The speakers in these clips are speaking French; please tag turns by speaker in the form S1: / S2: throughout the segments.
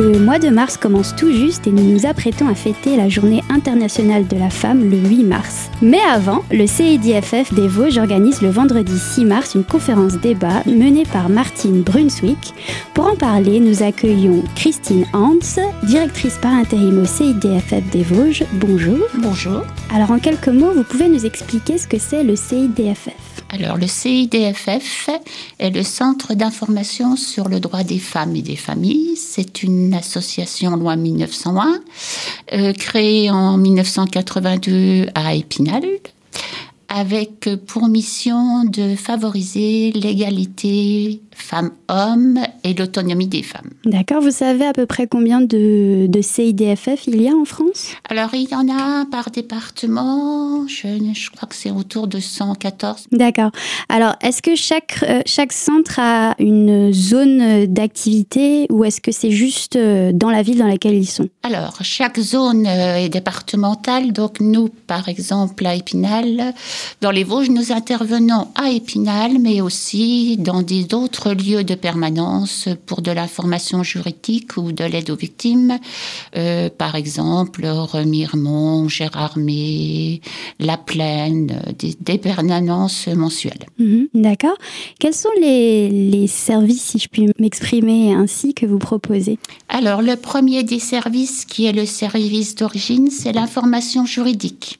S1: Le mois de mars commence tout juste et nous nous apprêtons à fêter la journée internationale de la femme le 8 mars. Mais avant, le CIDFF des Vosges organise le vendredi 6 mars une conférence débat menée par Martine Brunswick. Pour en parler, nous accueillons Christine Hans, directrice par intérim au CIDFF des Vosges. Bonjour.
S2: Bonjour.
S1: Alors en quelques mots, vous pouvez nous expliquer ce que c'est le CIDFF
S2: alors, le CIDFF est le Centre d'information sur le droit des femmes et des familles. C'est une association loi 1901, euh, créée en 1982 à Épinal, avec pour mission de favoriser l'égalité femmes-hommes et l'autonomie des femmes.
S1: D'accord, vous savez à peu près combien de, de, CIDFF il y a en France?
S2: Alors, il y en a par département, je, je crois que c'est autour de 114.
S1: D'accord. Alors, est-ce que chaque, euh, chaque centre a une zone d'activité ou est-ce que c'est juste euh, dans la ville dans laquelle ils sont?
S2: Alors, chaque zone euh, est départementale. Donc, nous, par exemple, à Épinal, dans les Vosges, nous intervenons à Épinal, mais aussi dans des autres lieux de permanence pour de l'information juridique ou de l'aide aux victimes. Euh, par exemple, Remiremont, Gérardmer, La Plaine, des, des permanences mensuelles.
S1: Mhm, D'accord. Quels sont les, les services, si je puis m'exprimer ainsi, que vous proposez?
S2: Alors, le premier des services, qui est le service d'origine, c'est l'information juridique.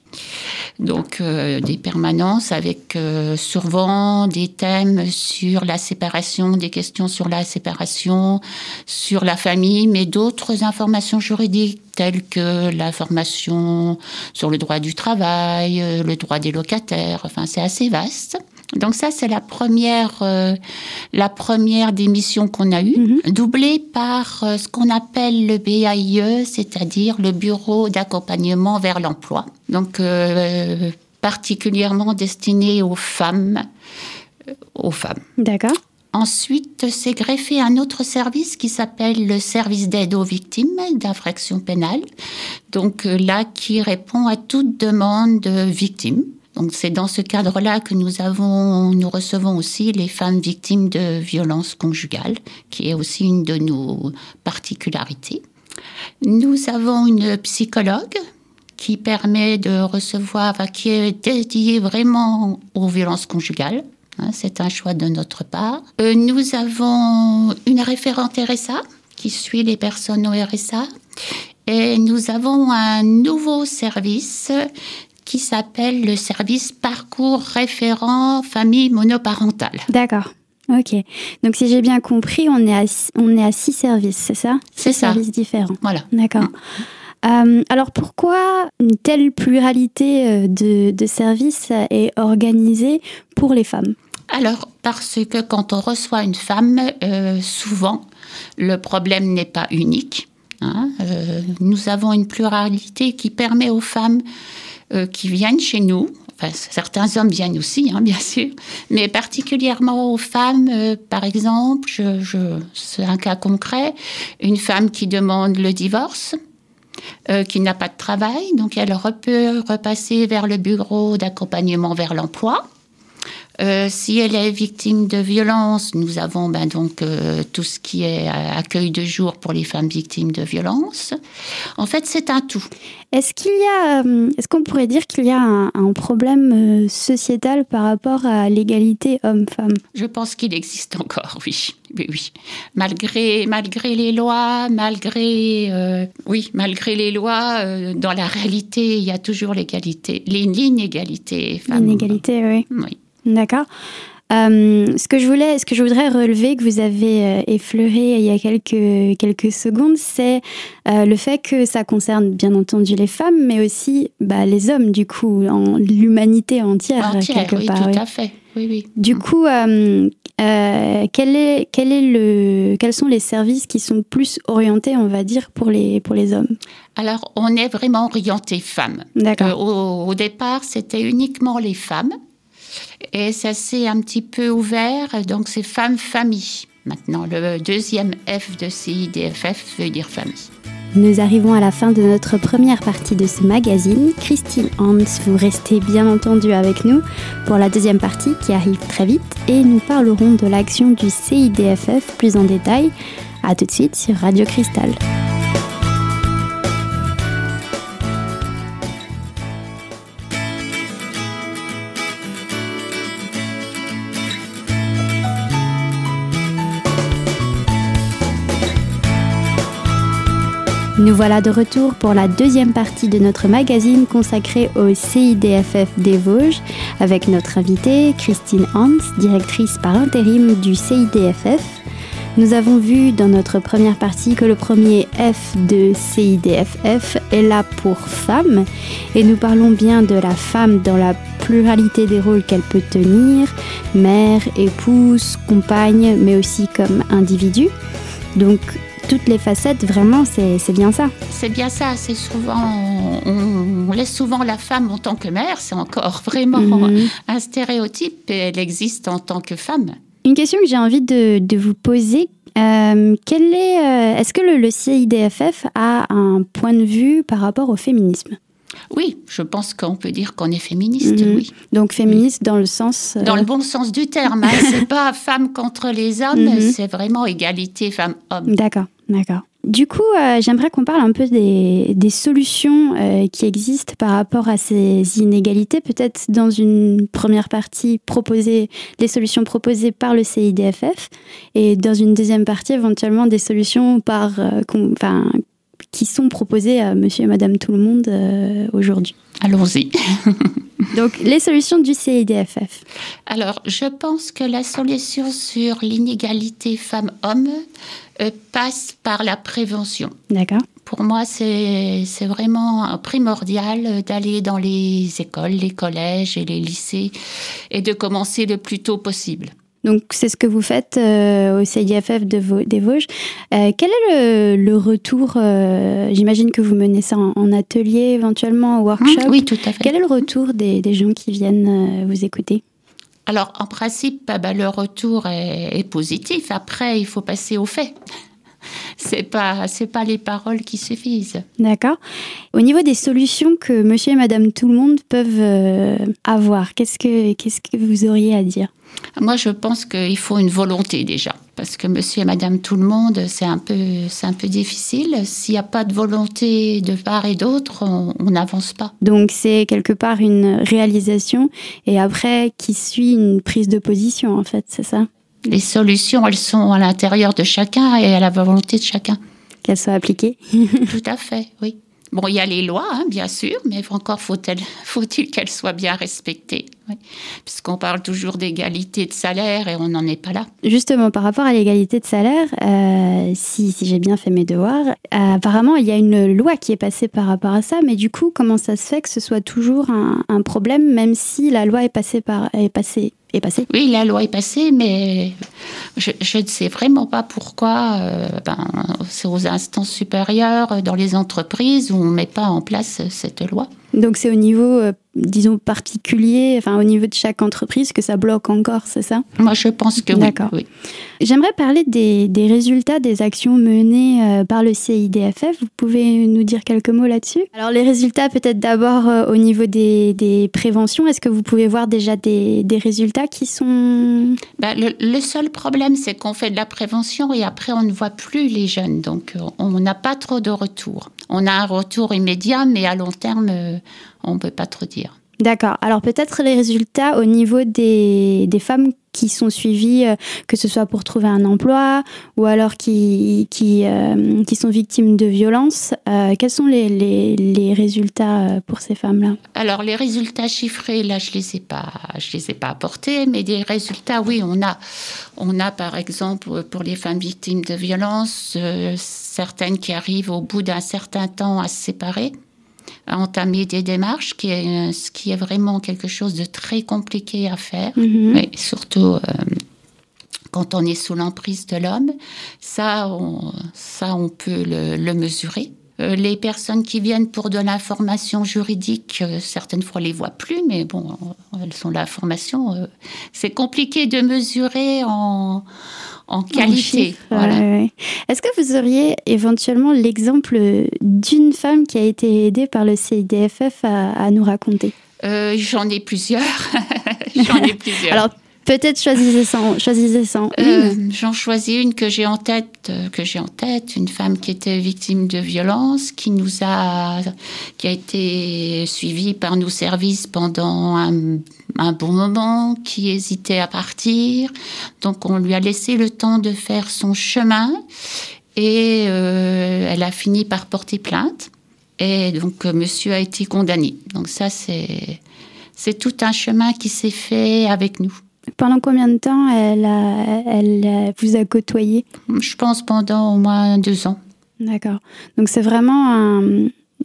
S2: Donc euh, des permanences avec euh, souvent des thèmes sur la séparation, des questions sur la séparation, sur la famille, mais d'autres informations juridiques telles que l'information sur le droit du travail, euh, le droit des locataires. Enfin, c'est assez vaste. Donc ça, c'est la première, euh, la première des missions qu'on a eues,
S1: Mhm.
S2: doublée par euh, ce qu'on appelle le BAIE, c'est-à-dire le Bureau d'accompagnement vers l'emploi. Donc euh, particulièrement destiné aux femmes, euh, aux femmes.
S1: D'accord.
S2: Ensuite, c'est greffé un autre service qui s'appelle le service d'aide aux victimes d'infractions pénales. Donc euh, là, qui répond à toute demande de victime. Donc c'est dans ce cadre-là que nous avons, nous recevons aussi les femmes victimes de violences conjugales, qui est aussi une de nos particularités. Nous avons une psychologue qui permet de recevoir, qui est dédiée vraiment aux violences conjugales. Hein, c'est un choix de notre part. Euh, nous avons une référente RSA qui suit les personnes au RSA. Et nous avons un nouveau service qui s'appelle le service parcours référent famille monoparentale.
S1: D'accord. Ok. Donc si j'ai bien compris, on est à, on est à six services, c'est ça?
S2: C'est
S1: Six
S2: ça.
S1: services différents.
S2: Voilà.
S1: D'accord. Euh, alors pourquoi une telle pluralité euh, de, de services est organisée pour les femmes?
S2: Alors, parce que quand on reçoit une femme, euh, souvent, le problème n'est pas unique. hein. Euh, nous avons une pluralité qui permet aux femmes euh, qui viennent chez nous, enfin, certains hommes viennent aussi, hein, bien sûr, mais particulièrement aux femmes, euh, par exemple, je, c'est un cas concret, une femme qui demande le divorce. euh, qui n'a pas de travail, donc elle peut repasser vers le bureau d'accompagnement vers l'emploi. Euh, si elle est victime de violence, nous avons ben, donc euh, tout ce qui est euh, accueil de jour pour les femmes victimes de violence. En fait, c'est un tout.
S1: Est-ce qu'il y a, est-ce qu'on pourrait dire qu'il y a un, un problème sociétal par rapport à l'égalité homme-femme?
S2: Je pense qu'il existe encore, oui, oui, oui. Malgré, malgré les lois, malgré, euh, oui, malgré les lois, dans la réalité, il y a toujours l'égalité, l'inégalité.
S1: L'inégalité, oui.
S2: Oui.
S1: D'accord. Euh, ce que je voulais, ce que je voudrais relever que vous avez euh, effleuré il y a quelques quelques secondes, c'est euh, le fait que ça concerne bien entendu les femmes, mais aussi bah, les hommes du coup, en l'humanité entière,
S2: Entière,
S1: quelque
S2: oui,
S1: part.
S2: tout
S1: oui.
S2: à fait. Oui, oui.
S1: Du coup, euh, quel est quel est le quels sont les services qui sont plus orientés, on va dire, pour les pour les hommes?
S2: Alors, on est vraiment orienté femmes.
S1: D'accord.
S2: Au, au départ, c'était uniquement les femmes. Et ça s'est un petit peu ouvert. Donc, c'est femmes-famille. Maintenant, le deuxième F de CIDFF veut dire famille.
S1: Nous arrivons à la fin de notre première partie de ce magazine. Christine Hans, vous restez bien entendu avec nous pour la deuxième partie qui arrive très vite et nous parlerons de l'action du CIDFF plus en détail A tout de suite sur Radio Cristal. Nous voilà de retour pour la deuxième partie de notre magazine consacré au CIDFF des Vosges avec notre invitée Christine Hans, directrice par intérim du CIDFF. Nous avons vu dans notre première partie que le premier F de CIDFF est là pour femme et nous parlons bien de la femme dans la pluralité des rôles qu'elle peut tenir, mère, épouse, compagne, mais aussi comme individu. Toutes les facettes, vraiment, c'est bien ça.
S2: C'est bien ça. C'est souvent, on, laisse souvent la femme en tant que mère. C'est encore vraiment mhm. un stéréotype et elle existe en tant que femme.
S1: Une question que j'ai envie de, vous poser. Euh, est, euh, est-ce que le CIDFF a un point de vue par rapport au féminisme?
S2: Oui, je pense qu'on peut dire qu'on est féministe, mhm. oui.
S1: Donc féministe dans le sens...
S2: Euh, dans le bon sens du terme. Hein. c'est pas femme contre les hommes, mhm. c'est vraiment égalité femmes-hommes.
S1: D'accord, d'accord. Du coup, euh, j'aimerais qu'on parle un peu des, solutions euh, qui existent par rapport à ces inégalités. Peut-être dans une première partie, proposer les solutions proposées par le CIDFF et dans une deuxième partie, éventuellement des solutions par, enfin, qui sont proposées à monsieur et madame tout le monde euh, aujourd'hui.
S2: Allons-y.
S1: Donc, les solutions du CIDFF.
S2: Alors, je pense que la solution sur l'inégalité femmes-hommes euh, passe par la prévention.
S1: D'accord.
S2: Pour moi, c'est vraiment primordial d'aller dans les écoles, les collèges et les lycées et de commencer le plus tôt possible.
S1: Donc c'est ce que vous faites euh, au CIFF de des Vosges. Euh, quel est le, retour euh, J'imagine que vous menez ça en, atelier éventuellement, en workshop.
S2: oui, tout à fait.
S1: Quel est le retour des, gens qui viennent vous écouter?
S2: Alors en principe, bah, bah, le retour est, positif. Après, il faut passer aux faits c'est pas c'est pas les paroles qui suffisent.
S1: D'accord. Au niveau des solutions que monsieur et madame tout le monde peuvent avoir, qu'est-ce que qu'est-ce que vous auriez à dire?
S2: Moi, je pense qu'il faut une volonté déjà, parce que monsieur et madame tout le monde, c'est un peu, c'est un peu difficile. S'il n'y a pas de volonté de part et d'autre, on n'avance pas.
S1: Donc, c'est quelque part une réalisation et après qui suit une prise de position, en fait, c'est ça?
S2: Les solutions, elles sont à l'intérieur de chacun et à la volonté de chacun.
S1: Qu'elles soient appliquées
S2: Tout à fait, oui. Bon, il y a les lois, hein, bien sûr, mais encore faut-il qu'elles soient bien respectées. Puisqu'on parle toujours d'égalité de salaire et on n'en est pas là.
S1: Justement, par rapport à l'égalité de salaire, euh, si, j'ai bien fait mes devoirs, euh, apparemment, il y a une loi qui est passée par rapport à ça, mais du coup, comment ça se fait que ce soit toujours un, un problème, même si la loi est passée, par, est passée est passée
S2: Oui, la loi est passée, mais je, ne sais vraiment pas pourquoi euh, ben, c'est aux instances supérieures, dans les entreprises, où on ne met pas en place cette loi.
S1: Donc c'est au niveau, euh, disons, particulier, enfin au niveau de chaque entreprise que ça bloque encore, c'est ça?
S2: Moi je pense que oui. D'accord. Oui.
S1: J'aimerais parler des, résultats des actions menées euh, par le CIDFF. Vous pouvez nous dire quelques mots là-dessus? Alors les résultats peut-être d'abord euh, au niveau des, préventions. Est-ce que vous pouvez voir déjà des, résultats? Qui sont...
S2: Ben, le, le, seul problème c'est qu'on fait de la prévention et après on ne voit plus les jeunes. Donc on n'a pas trop de retour. On a un retour immédiat mais à long terme on ne peut pas trop dire.
S1: D'accord. Alors peut-être les résultats au niveau des, femmes qui sont suivies, euh, que ce soit pour trouver un emploi ou alors qui, qui, euh, qui sont victimes de violences. Euh, quels sont les, les, résultats pour ces femmes-là?
S2: Alors les résultats chiffrés, là, je ne les, ai pas, les ai pas apportés, mais des résultats, oui, on a, on a par exemple pour les femmes victimes de violences, certaines qui arrivent au bout d'un certain temps à se séparer à entamer des démarches, qui est, ce qui est vraiment quelque chose de très compliqué à faire, mhm. mais surtout euh, quand on est sous l'emprise de l'homme. Ça, on, ça, on peut le, mesurer. Euh, les personnes qui viennent pour de l'information juridique, euh, certaines fois, on les voit plus, mais bon, elles sont l'information. c'est compliqué de mesurer en, en qualité.
S1: Est-ce que vous auriez éventuellement l'exemple d'une femme qui a été aidée par le CIDFF à, nous raconter?
S2: Euh, J'en ai plusieurs. J'en ai plusieurs.
S1: Alors, Peut-être choisissez-en choisissez
S2: euh, J'en choisis une que j'ai en tête, euh, que j'ai en tête, une femme qui était victime de violence, qui nous a, qui a été suivie par nos services pendant un, un bon moment, qui hésitait à partir. Donc on lui a laissé le temps de faire son chemin et euh, elle a fini par porter plainte. Et donc monsieur a été condamné. Donc ça c'est c'est tout un chemin qui s'est fait avec nous.
S1: Pendant combien de temps elle, elle vous a côtoyé?
S2: Je pense pendant au moins deux ans.
S1: D'accord. Donc c'est vraiment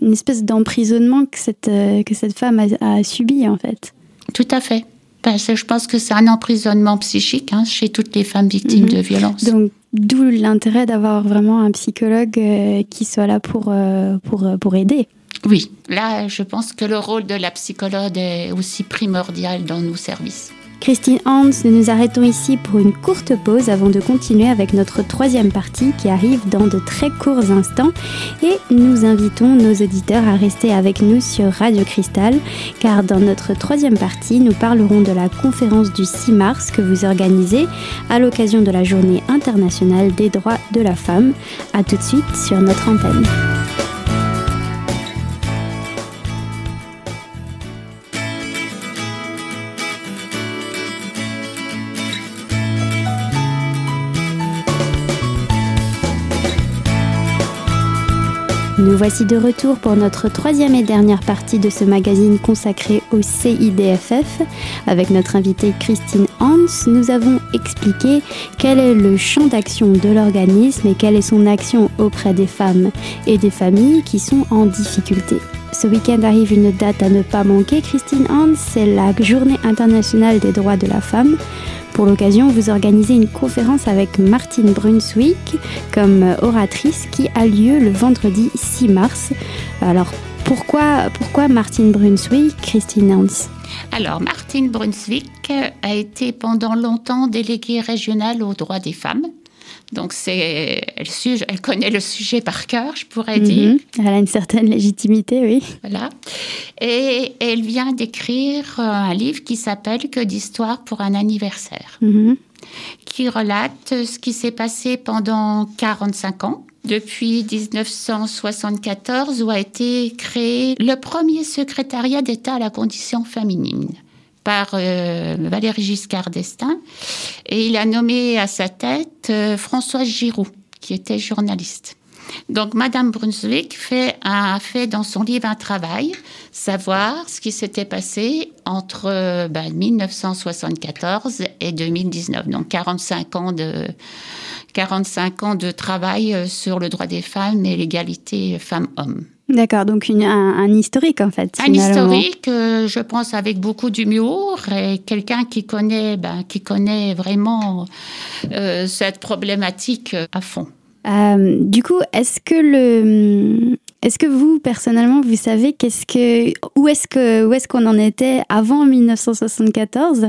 S1: une espèce d'emprisonnement que cette, que cette femme a, subi en fait.
S2: Tout à fait. Parce que je pense que c'est un emprisonnement psychique hein, chez toutes les femmes victimes mhm. de violences.
S1: Donc d'où l'intérêt d'avoir vraiment un psychologue euh, qui soit là pour, euh, pour, pour aider.
S2: Oui, là, je pense que le rôle de la psychologue est aussi primordial dans nos services.
S1: Christine Hans, nous nous arrêtons ici pour une courte pause avant de continuer avec notre troisième partie qui arrive dans de très courts instants et nous invitons nos auditeurs à rester avec nous sur Radio Cristal car dans notre troisième partie nous parlerons de la conférence du 6 mars que vous organisez à l'occasion de la journée internationale des droits de la femme. A tout de suite sur notre antenne. Nous voici de retour pour notre troisième et dernière partie de ce magazine consacré au CIDFF. Avec notre invitée Christine Hans, nous avons expliqué quel est le champ d'action de l'organisme et quelle est son action auprès des femmes et des familles qui sont en difficulté. Ce week-end arrive une date à ne pas manquer, Christine Hans, c'est la Journée internationale des droits de la femme. Pour l'occasion, vous organisez une conférence avec Martine Brunswick comme oratrice qui a lieu le vendredi 6 mars. Alors, pourquoi, pourquoi Martine Brunswick, Christine Nance
S2: alors, Martine Brunswick a été pendant longtemps déléguée régionale aux droits des femmes. Donc, c'est, elle, connaît le sujet par cœur, je pourrais dire. Mhm.
S1: Elle a une certaine légitimité, oui.
S2: Voilà. Et elle vient d'écrire un livre qui s'appelle Que d'histoire pour un anniversaire, mhm. qui relate ce qui s'est passé pendant 45 ans depuis 1974 où a été créé le premier secrétariat d'État à la condition féminine par euh, Valéry Giscard d'Estaing. Et il a nommé à sa tête euh, Françoise Giroud, qui était journaliste. Donc, Madame Brunswick fait, a fait dans son livre un travail, savoir ce qui s'était passé entre 1974 ben, et 2019. Donc, 45 ans de, 45 ans de travail euh, sur le droit des femmes et l'égalité femmes-hommes.
S1: D'accord, donc un, historique en fait.
S2: Un historique, euh, je pense, avec beaucoup d'humour et quelqu'un qui connaît, ben, qui connaît vraiment euh, cette problématique à fond.
S1: Euh, du coup, est-ce que le, est-ce que vous personnellement, vous savez qu'est-ce que, où est-ce que, où est-ce qu'on en était avant 1974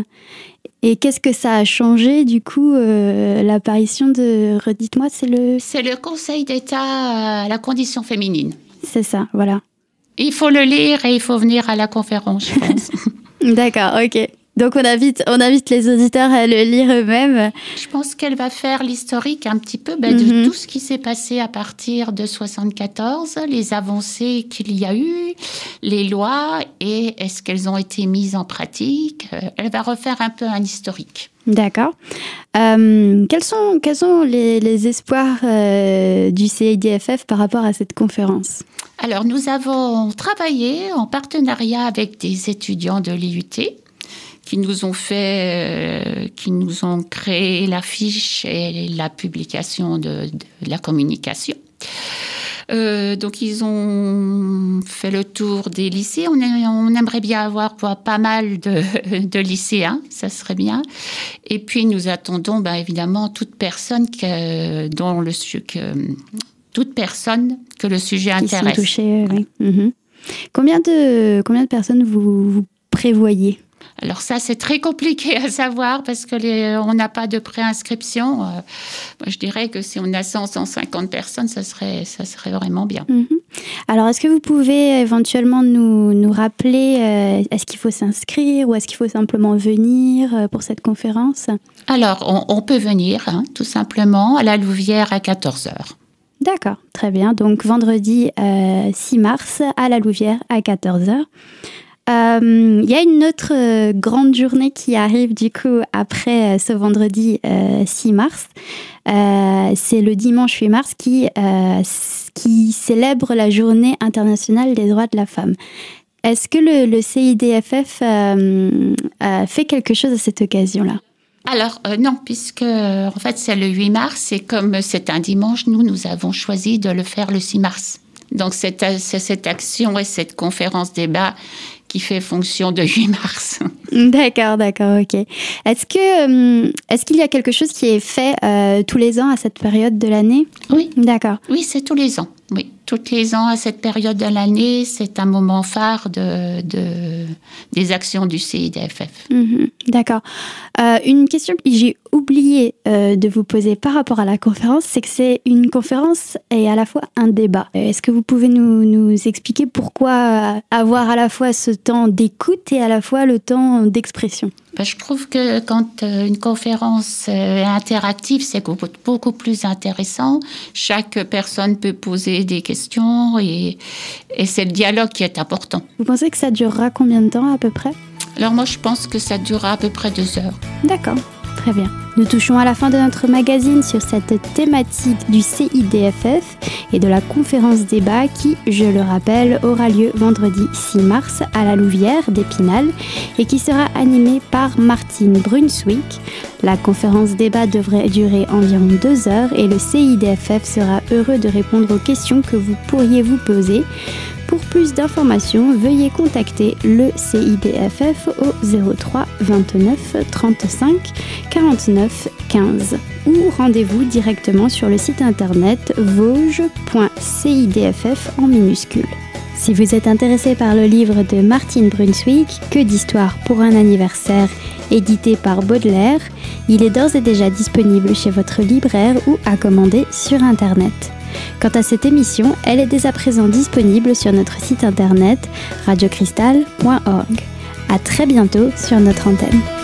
S1: et qu'est-ce que ça a changé du coup l'apparition de, redites-moi, c'est le,
S2: c'est le Conseil d'État à la condition féminine.
S1: C'est ça, voilà.
S2: Il faut le lire et il faut venir à la conférence, je pense.
S1: D'accord, ok. Donc on invite, on invite les auditeurs à le lire eux-mêmes.
S2: Je pense qu'elle va faire l'historique un petit peu ben, de mhm. tout ce qui s'est passé à partir de 74, les avancées qu'il y a eu, les lois et est-ce qu'elles ont été mises en pratique. Euh, elle va refaire un peu un historique.
S1: D'accord. Euh, quels, sont, quels sont les, espoirs euh, du CIDFF par rapport à cette conférence?
S2: Alors, nous avons travaillé en partenariat avec des étudiants de l'IUT qui nous ont fait, euh, qui nous ont créé l'affiche et la publication de la communication. Euh, donc ils ont fait le tour des lycées. On, on aimerait bien avoir pas mal de, lycéens, ça serait bien. Et puis nous attendons ben, évidemment toute personne que, dont le que, toute personne que le sujet intéresse.
S1: Sont touchés, oui. Mhm. Combien de combien de personnes vous, prévoyez?
S2: Alors ça, c'est très compliqué à savoir parce que les, on n'a pas de préinscription. Euh, moi, je dirais que si on a 100, 150 personnes, ça serait, ça serait vraiment bien.
S1: Mhm. Alors, est-ce que vous pouvez éventuellement nous, nous rappeler, euh, est-ce qu'il faut s'inscrire ou est-ce qu'il faut simplement venir euh, pour cette conférence?
S2: Alors, on, peut venir, hein, tout simplement, à la Louvière à 14h.
S1: D'accord, très bien. Donc vendredi 6 mars à la Louvière à 14h. Euh, il y a une autre euh, grande journée qui arrive du coup après euh, ce vendredi 6 mars. c'est le dimanche 8 mars qui, qui célèbre la journée internationale des droits de la femme. Est-ce que le, le CIDFF fait quelque chose à cette occasion-là?
S2: Alors non, puisque en fait c'est le 8 mars et comme c'est un dimanche, nous nous avons choisi de le faire le 6 mars. Donc cette, cette action et cette conférence débat qui fait fonction de 8 mars.
S1: D'accord, d'accord, ok. Est-ce que euh, est-ce qu'il y a quelque chose qui est fait euh, tous les ans à cette période de l'année?
S2: Oui.
S1: D'accord.
S2: Oui, c'est tous les ans. Tous les ans à cette période de l'année, c'est un moment phare de, des actions du CIDFF.
S1: Mhm, d'accord. Euh, une question que j'ai oublié de vous poser par rapport à la conférence, c'est que c'est une conférence et à la fois un débat. Est-ce que vous pouvez nous expliquer pourquoi avoir à la fois ce temps d'écoute et à la fois le temps d'expression?
S2: Ben, Je trouve que quand euh, une conférence euh, est interactive, c'est beaucoup plus intéressant. Chaque personne peut poser des questions et, et c'est le dialogue qui est important.
S1: Vous pensez que ça durera combien de temps à peu près?
S2: Alors moi, je pense que ça durera à peu près deux heures.
S1: D'accord. Très bien. Nous touchons à la fin de notre magazine sur cette thématique du CIDFF et de la conférence débat qui, je le rappelle, aura lieu vendredi 6 mars à la Louvière d'Épinal et qui sera animée par Martine Brunswick. La conférence débat devrait durer environ deux heures et le CIDFF sera heureux de répondre aux questions que vous pourriez vous poser. Pour plus d'informations, veuillez contacter le CIDFF au 03 29 35 49 15 ou rendez-vous directement sur le site internet vosges.cidff en minuscule. Si vous êtes intéressé par le livre de Martine Brunswick, Que d'histoire pour un anniversaire, édité par Baudelaire, il est d'ores et déjà disponible chez votre libraire ou à commander sur Internet. Quant à cette émission, elle est dès à présent disponible sur notre site internet radiocristal.org. À très bientôt sur notre antenne.